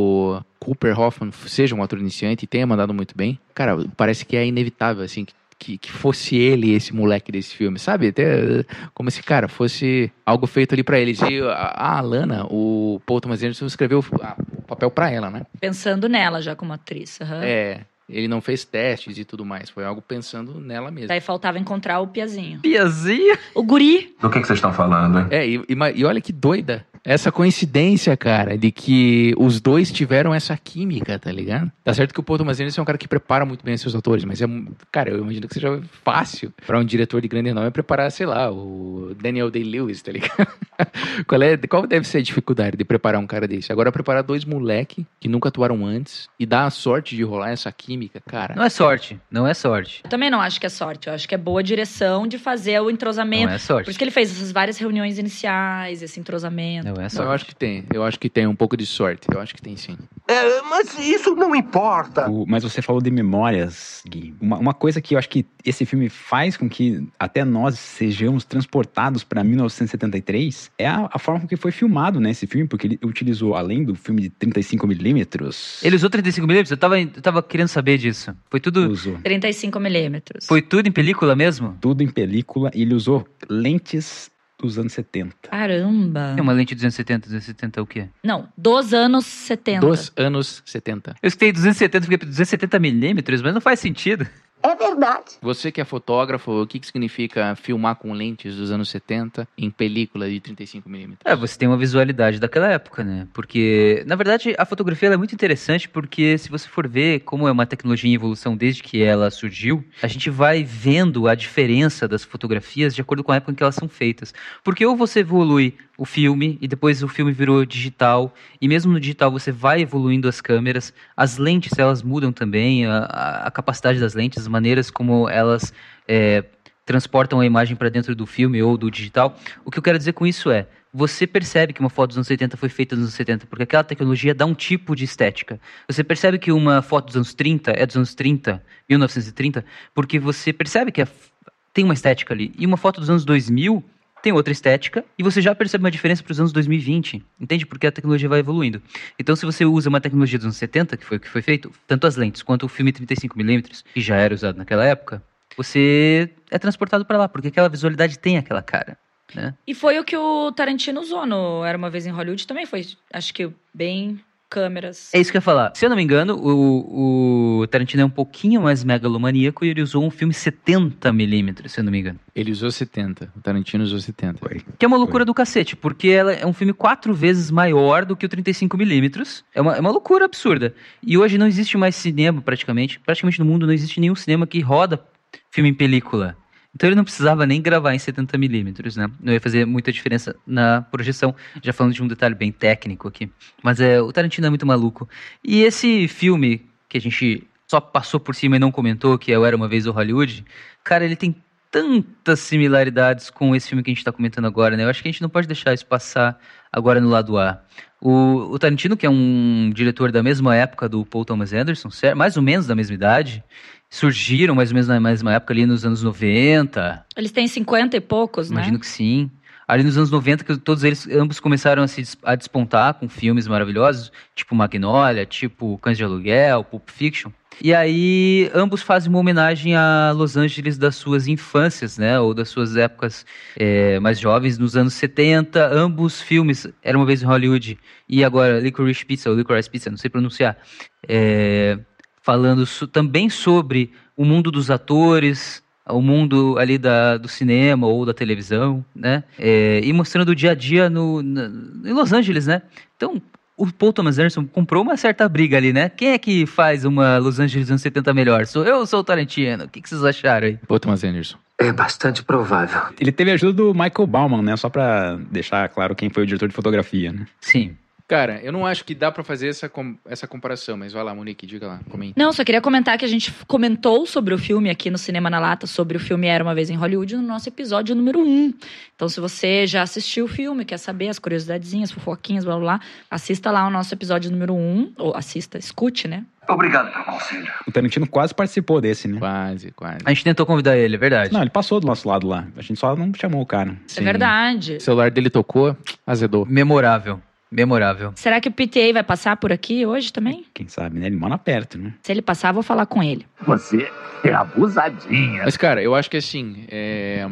Cooper Hoffman seja um ator iniciante e tenha mandado muito bem, cara, parece que é inevitável, assim, que, que, que fosse ele esse moleque desse filme, sabe? Até como se, cara, fosse algo feito ali pra eles. E a, a Alana, o Paul Thomas Anderson escreveu o- papel pra ela, né? Pensando nela já como atriz. aham. É, ele não fez testes e tudo mais, foi algo pensando nela mesmo. Daí faltava encontrar o Piazinho. Piazinho? O guri. Do que, que vocês estão falando, hein? É, e, e e olha que doida essa coincidência, cara, de que os dois tiveram essa química, tá ligado? Tá certo que o Paul Thomas Anderson é um cara que prepara muito bem seus atores, mas é, um- cara, eu imagino que seja fácil pra um diretor de grande nome preparar, sei lá, o Daniel Day-Lewis, tá ligado? [LAUGHS] qual, é, qual deve ser a dificuldade de preparar um cara desse? Agora, preparar dois moleque que nunca atuaram antes e dar a sorte de rolar essa química, cara. Não é sorte, não é sorte. Eu também não acho que é sorte. Eu acho que é boa direção de fazer o entrosamento. Não é sorte. Por isso que ele fez essas várias reuniões iniciais, esse entrosamento. Não é Eu acho que tem, eu acho que tem um pouco de sorte, eu acho que tem sim. É, mas isso não importa. O- mas você falou de memórias, Gui. Uma, uma coisa que eu acho que esse filme faz com que até nós sejamos transportados para 1973 é a, a forma com que foi filmado né, esse filme, porque ele utilizou, além do filme de 35mm, Ele usou 35mm? Eu tava, eu tava querendo saber disso. Foi tudo. usou 35 milímetros. Foi tudo em película mesmo? tudo em película e ele usou lentes dos anos 70. Caramba. É uma lente 270, 270 é o quê? Não, dos anos 70. Dos anos 70. Eu escutei 270, fiquei 270 milímetros, mas não faz sentido. É verdade. Você que é fotógrafo, o que, que significa filmar com lentes dos anos 70 em película de 35mm? É, você tem uma visualidade daquela época, né? Porque, na verdade, a fotografia ela é muito interessante porque se você for ver como é uma tecnologia em evolução desde que ela surgiu, a gente vai vendo a diferença das fotografias de acordo com a época em que elas são feitas. Porque ou você evolui o filme e depois o filme virou digital e mesmo no digital você vai evoluindo as câmeras, as lentes elas mudam também, a, a- capacidade das lentes, as maneiras como elas é, transportam a imagem para dentro do filme ou do digital. O que eu quero dizer com isso é, você percebe que uma foto dos anos 70 foi feita nos anos 70, porque aquela tecnologia dá um tipo de estética. Você percebe que uma foto dos anos 30 é dos anos 30, 1930, porque você percebe que a tem uma estética ali. E uma foto dos anos 2000 tem outra estética e você já percebe uma diferença para os anos 2020, entende? Porque a tecnologia vai evoluindo. Então, se você usa uma tecnologia dos anos 70, que foi o que foi feito, tanto as lentes quanto o filme 35mm, que já era usado naquela época, você é transportado para lá, porque aquela visualidade tem aquela cara, né? E foi o que o Tarantino usou no Era Uma Vez em Hollywood também. Foi, acho que, bem câmeras. É isso que eu ia falar. Se eu não me engano, o, o Tarantino é um pouquinho mais megalomaníaco e ele usou um filme 70mm, se eu não me engano. Ele usou 70, o Tarantino usou 70. Que é uma loucura do cacete, porque ela é um filme quatro vezes maior do que o 35mm. É uma, é uma loucura absurda. E hoje não existe mais cinema, praticamente. Praticamente no mundo não existe nenhum cinema que roda filme em película. Então ele não precisava nem gravar em 70mm, né? Não ia fazer muita diferença na projeção. Já falando de um detalhe bem técnico aqui. Mas é, o Tarantino é muito maluco. E esse filme que a gente só passou por cima e não comentou, que é o Era Uma Vez o Hollywood, cara, ele tem tantas similaridades com esse filme que a gente está comentando agora, né? Eu acho que a gente não pode deixar isso passar agora no lado A. O, o Tarantino, que é um diretor da mesma época do Paul Thomas Anderson, mais ou menos da mesma idade, surgiram mais ou menos na mesma época ali nos anos 90, Eles têm 50 e poucos, imagino né? que sim. Ali nos anos 90, que todos eles, ambos começaram a se a despontar com filmes maravilhosos, tipo Magnolia, tipo Cães de Aluguel, Pulp Fiction. E aí, ambos fazem uma homenagem a Los Angeles das suas infâncias, né? Ou das suas épocas é, mais jovens, nos anos 70. Ambos filmes, Era Uma Vez em Hollywood e agora Licorice Pizza, ou Licorice Pizza, não sei pronunciar. é, falando so- também sobre o mundo dos atores, o mundo ali da, do cinema ou da televisão, né? É, e mostrando o dia a dia no, na- em Los Angeles, né? Então, o Paul Thomas Anderson comprou uma certa briga ali, né? Quem é que faz uma Los Angeles anos 70 melhor? Sou eu ou sou o Tarantino? O que, que vocês acharam aí? Paul Thomas Anderson. É bastante provável. Ele teve a ajuda do Michael Bauman, né? Só pra deixar claro quem foi o diretor de fotografia, né? Sim. Cara, eu não acho que dá pra fazer essa, com- essa comparação, mas vai lá, Monique, diga lá, comente. Não, só queria comentar que a gente comentou sobre o filme aqui no Cinema na Lata, sobre o filme Era Uma Vez em Hollywood, no nosso episódio número 1. Então, se você já assistiu o filme, quer saber as curiosidadezinhas, fofoquinhas, blá blá blá, assista lá o nosso episódio número 1, ou assista, escute, né? Obrigado pelo conselho. O Tarantino quase participou desse, né? Quase, quase. A gente tentou convidar ele, é verdade. Não, ele passou do nosso lado lá. A gente só não chamou o cara. É verdade. O celular dele tocou, azedou. Memorável. Memorável. Será que o PTA vai passar por aqui hoje também? Quem sabe, né? Ele mora perto, né? Se ele passar, eu vou falar com ele. Você é abusadinha. Mas, cara, eu acho que assim, é...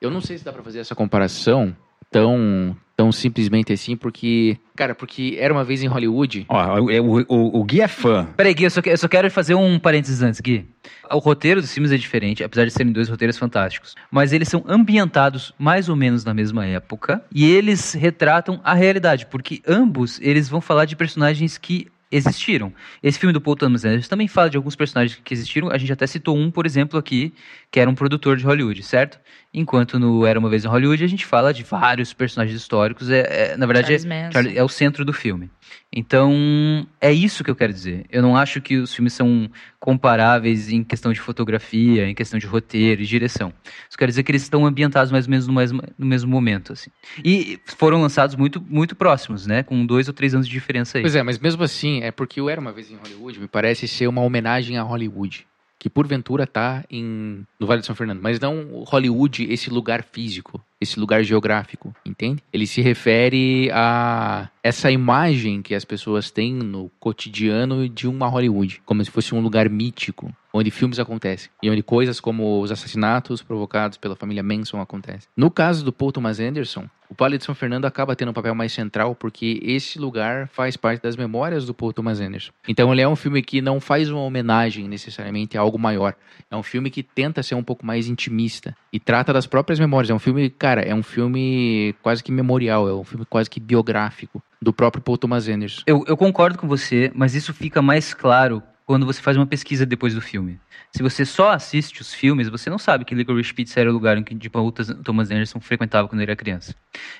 eu não sei se dá pra fazer essa comparação tão, tão simplesmente assim, porque, cara, porque era uma vez em Hollywood. Ó, o, o, o, o Gui é fã. Peraí, Gui, eu só, eu só quero fazer um parênteses antes, Gui. O roteiro dos filmes é diferente, apesar de serem dois roteiros fantásticos. Mas eles são ambientados mais ou menos na mesma época e eles retratam a realidade, porque ambos eles vão falar de personagens que existiram. Esse filme do Paul Thomas Anderson também fala de alguns personagens que existiram. A gente até citou um, por exemplo, aqui, que era um produtor de Hollywood, certo? Enquanto no Era Uma Vez em Hollywood, a gente fala de vários personagens históricos. É, é- na verdade, é. Charlie- é o centro do filme. Então, é isso que eu quero dizer. Eu não acho que os filmes são comparáveis em questão de fotografia, em questão de roteiro e direção. Isso quer dizer que eles estão ambientados mais ou menos no mesmo, no mesmo momento, assim. E foram lançados muito, muito próximos, né? Com dois ou três anos de diferença aí. Pois é, mas mesmo assim, é porque o Era Uma Vez em Hollywood me parece ser uma homenagem a Hollywood. Que porventura tá em, no Vale de São Fernando. Mas não Hollywood, esse lugar físico, esse lugar geográfico, entende? Ele se refere a essa imagem que as pessoas têm no cotidiano de uma Hollywood. Como se fosse um lugar mítico, onde filmes acontecem. E onde coisas como os assassinatos provocados pela família Manson acontecem. No caso do Paul Thomas Anderson, o Vale de São Fernando acaba tendo um papel mais central porque esse lugar faz parte das memórias do Paul Thomas Anderson. Então ele é um filme que não faz uma homenagem necessariamente a algo maior. É um filme que tenta ser um pouco mais intimista e trata das próprias memórias. É um filme, cara, é um filme quase que memorial, é um filme quase que biográfico do próprio Paul Thomas Anderson. Eu, eu concordo com você, mas isso fica mais claro quando você faz uma pesquisa depois do filme. Se você só assiste os filmes, você não sabe que Licorice Pizza era o lugar em que o Thomas Anderson frequentava quando ele era criança.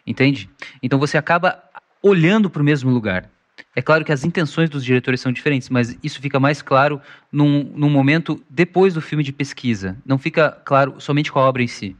Entende? Então você acaba olhando para o mesmo lugar. É claro que as intenções dos diretores são diferentes, mas isso fica mais claro num, num momento depois do filme de pesquisa. Não fica claro somente com a obra em si.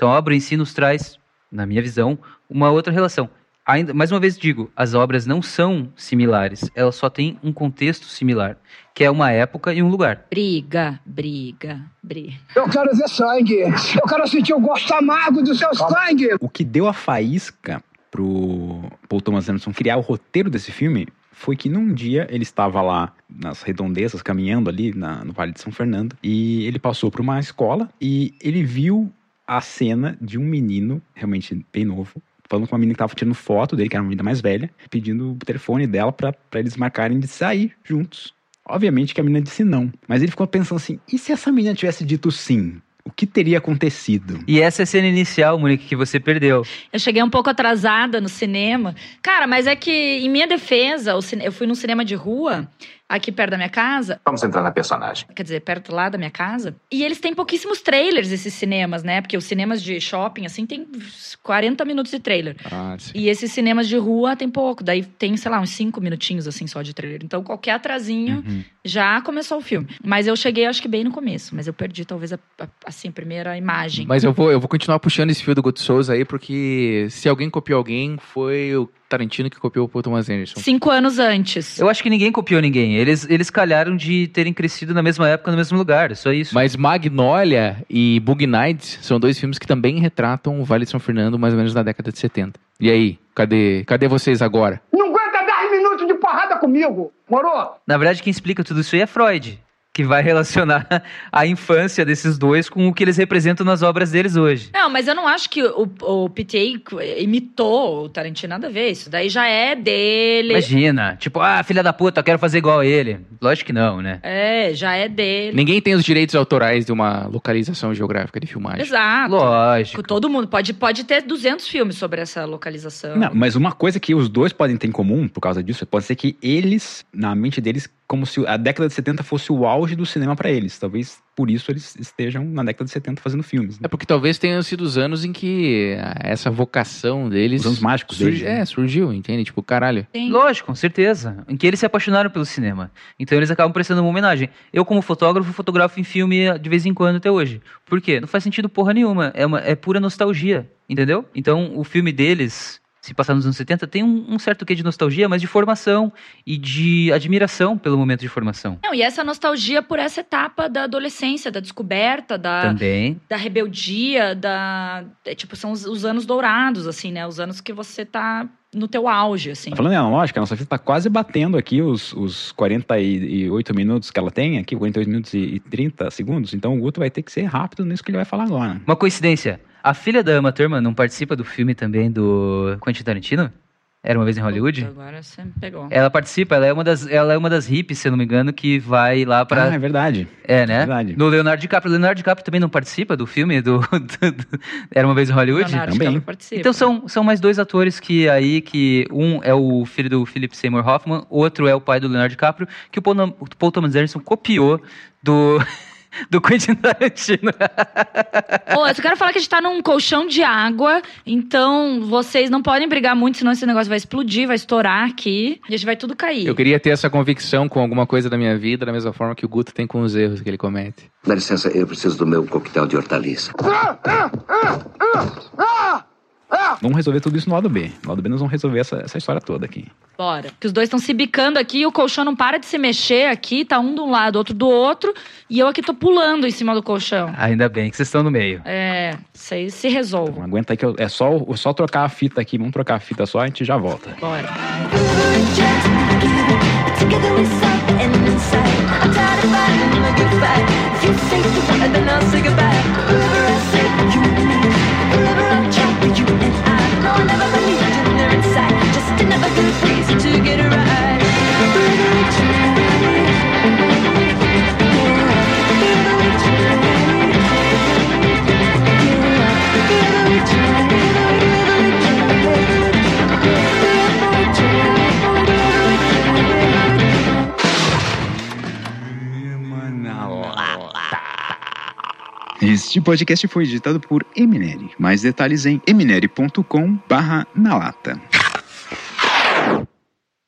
Então a obra em si nos traz, na minha visão, uma outra relação. Ainda, mais uma vez digo, as obras não são similares, elas só têm um contexto similar, que é uma época e um lugar. Briga, briga, briga. Eu quero ver sangue. Eu quero sentir o gosto amargo do seu sangue. O que deu a faísca pro Paul Thomas Anderson criar o roteiro desse filme foi que num dia ele estava lá nas redondezas, caminhando ali na- no Vale de São Fernando, e ele passou por uma escola e ele viu a cena de um menino, realmente bem novo, falando com uma menina que estava tirando foto dele, que era uma menina mais velha, pedindo o telefone dela para eles marcarem de sair juntos. Obviamente que a menina disse não, mas ele ficou pensando assim: e se essa menina tivesse dito sim? O que teria acontecido? E essa é a cena inicial, Monique, que você perdeu. Eu cheguei um pouco atrasada no cinema. Cara, mas é que, em minha defesa, eu fui num cinema de rua, aqui perto da minha casa. Vamos entrar na personagem. Quer dizer, perto lá da minha casa. E eles têm pouquíssimos trailers, esses cinemas, né? Porque os cinemas de shopping, assim, tem 40 minutos de trailer. Ah, sim. E esses cinemas de rua tem pouco. Daí tem, sei lá, uns 5 minutinhos, assim, só de trailer. Então, qualquer atrasinho, Uhum. Já começou o filme. Mas eu cheguei, acho que bem no começo. Mas eu perdi, talvez, a, a- assim, a primeira imagem. Mas eu vou, eu vou continuar puxando esse fio do Guto Souza aí, porque se alguém copiou alguém, foi o Tarantino que copiou o Paul Thomas Anderson. Cinco anos antes. Eu acho que ninguém copiou ninguém. Eles, eles calharam de terem crescido na mesma época, no mesmo lugar. É só isso. Mas Magnolia e Boogie Nights são dois filmes que também retratam o Vale de São Fernando mais ou menos na década de 70. E aí, cadê, cadê vocês agora? Não aguenta 10 minutos de porrada comigo, moro? Na verdade, quem explica tudo isso aí é Freud. Que vai relacionar [LAUGHS] a infância desses dois com o que eles representam nas obras deles hoje. Não, mas eu não acho que o, o PTA imitou o Tarantino nada a ver. Isso daí já é dele. Imagina, tipo, ah, filha da puta, eu quero fazer igual a ele. Lógico que não, né? É, já é dele. Ninguém tem os direitos autorais de uma localização geográfica de filmagem. Exato. Lógico. Todo mundo pode, pode ter 200 filmes sobre essa localização. Não, mas uma coisa que os dois podem ter em comum por causa disso pode ser que eles, na mente deles, como se a década de 70 fosse o auge do cinema pra eles. Talvez por isso eles estejam na década de 70 fazendo filmes. né? É porque talvez tenham sido os anos em que essa vocação deles. Os anos mágicos surgi- deles, né? É, surgiu, entende? Tipo, caralho. Lógico, com certeza. Em que eles se apaixonaram pelo cinema. Então eles acabam prestando uma homenagem. Eu, como fotógrafo, fotografo em filme de vez em quando até hoje. Por quê? Não faz sentido porra nenhuma. É, uma, é pura nostalgia, entendeu? Então o filme deles, se passar nos anos 70, tem um, um certo quê de nostalgia, mas de formação e de admiração pelo momento de formação. Não, e essa nostalgia por essa etapa da adolescência, da descoberta, da, Também. da rebeldia, da. é, tipo, são os, os anos dourados, assim, né? Os anos que você tá no teu auge, assim. Falando em analógica, a nossa fita tá quase batendo aqui os, os 48 minutos que ela tem aqui, 48 minutos e, e 30 segundos. Então o Guto vai ter que ser rápido nisso que ele vai falar agora. Uma coincidência. A filha da Uma Thurman não participa do filme também do Quentin Tarantino? Era uma vez em Hollywood? Agora você me pegou. Ela participa, ela é uma das, ela é uma das hippies, se eu não me engano, que vai lá pra. Ah, é verdade. É, né? Verdade. No Leonardo DiCaprio. Leonardo DiCaprio também não participa do filme do, [LAUGHS] do- do- Era uma vez em Hollywood? Leonardo DiCaprio participa. Então são, são mais dois atores que aí, que um é o filho do Philip Seymour Hoffman, outro é o pai do Leonardo DiCaprio, que o Paul, o Paul Thomas Anderson copiou do, [LAUGHS] do Quentin Tarantino. Ô, eu só quero falar que a gente tá num colchão de água, então vocês não podem brigar muito, senão esse negócio vai explodir, vai estourar aqui e a gente vai tudo cair. Eu queria ter essa convicção com alguma coisa da minha vida, da mesma forma que o Guto tem com os erros que ele comete. Dá licença, eu preciso do meu coquetel de hortaliça. Vamos resolver tudo isso no lado B. No lado B nós vamos resolver essa, essa história toda aqui. Bora. Que os dois estão se bicando aqui, o colchão não para de se mexer aqui, tá um de um lado, outro do outro, e eu aqui tô pulando em cima do colchão. Ainda bem que vocês estão no meio. É, vocês se resolvam. Aguenta aí que eu- é só, só trocar a fita aqui. Vamos trocar a fita só, a gente já volta. Bora. Together Este podcast foi editado por Eminere. Mais detalhes em eminere.com/na lata.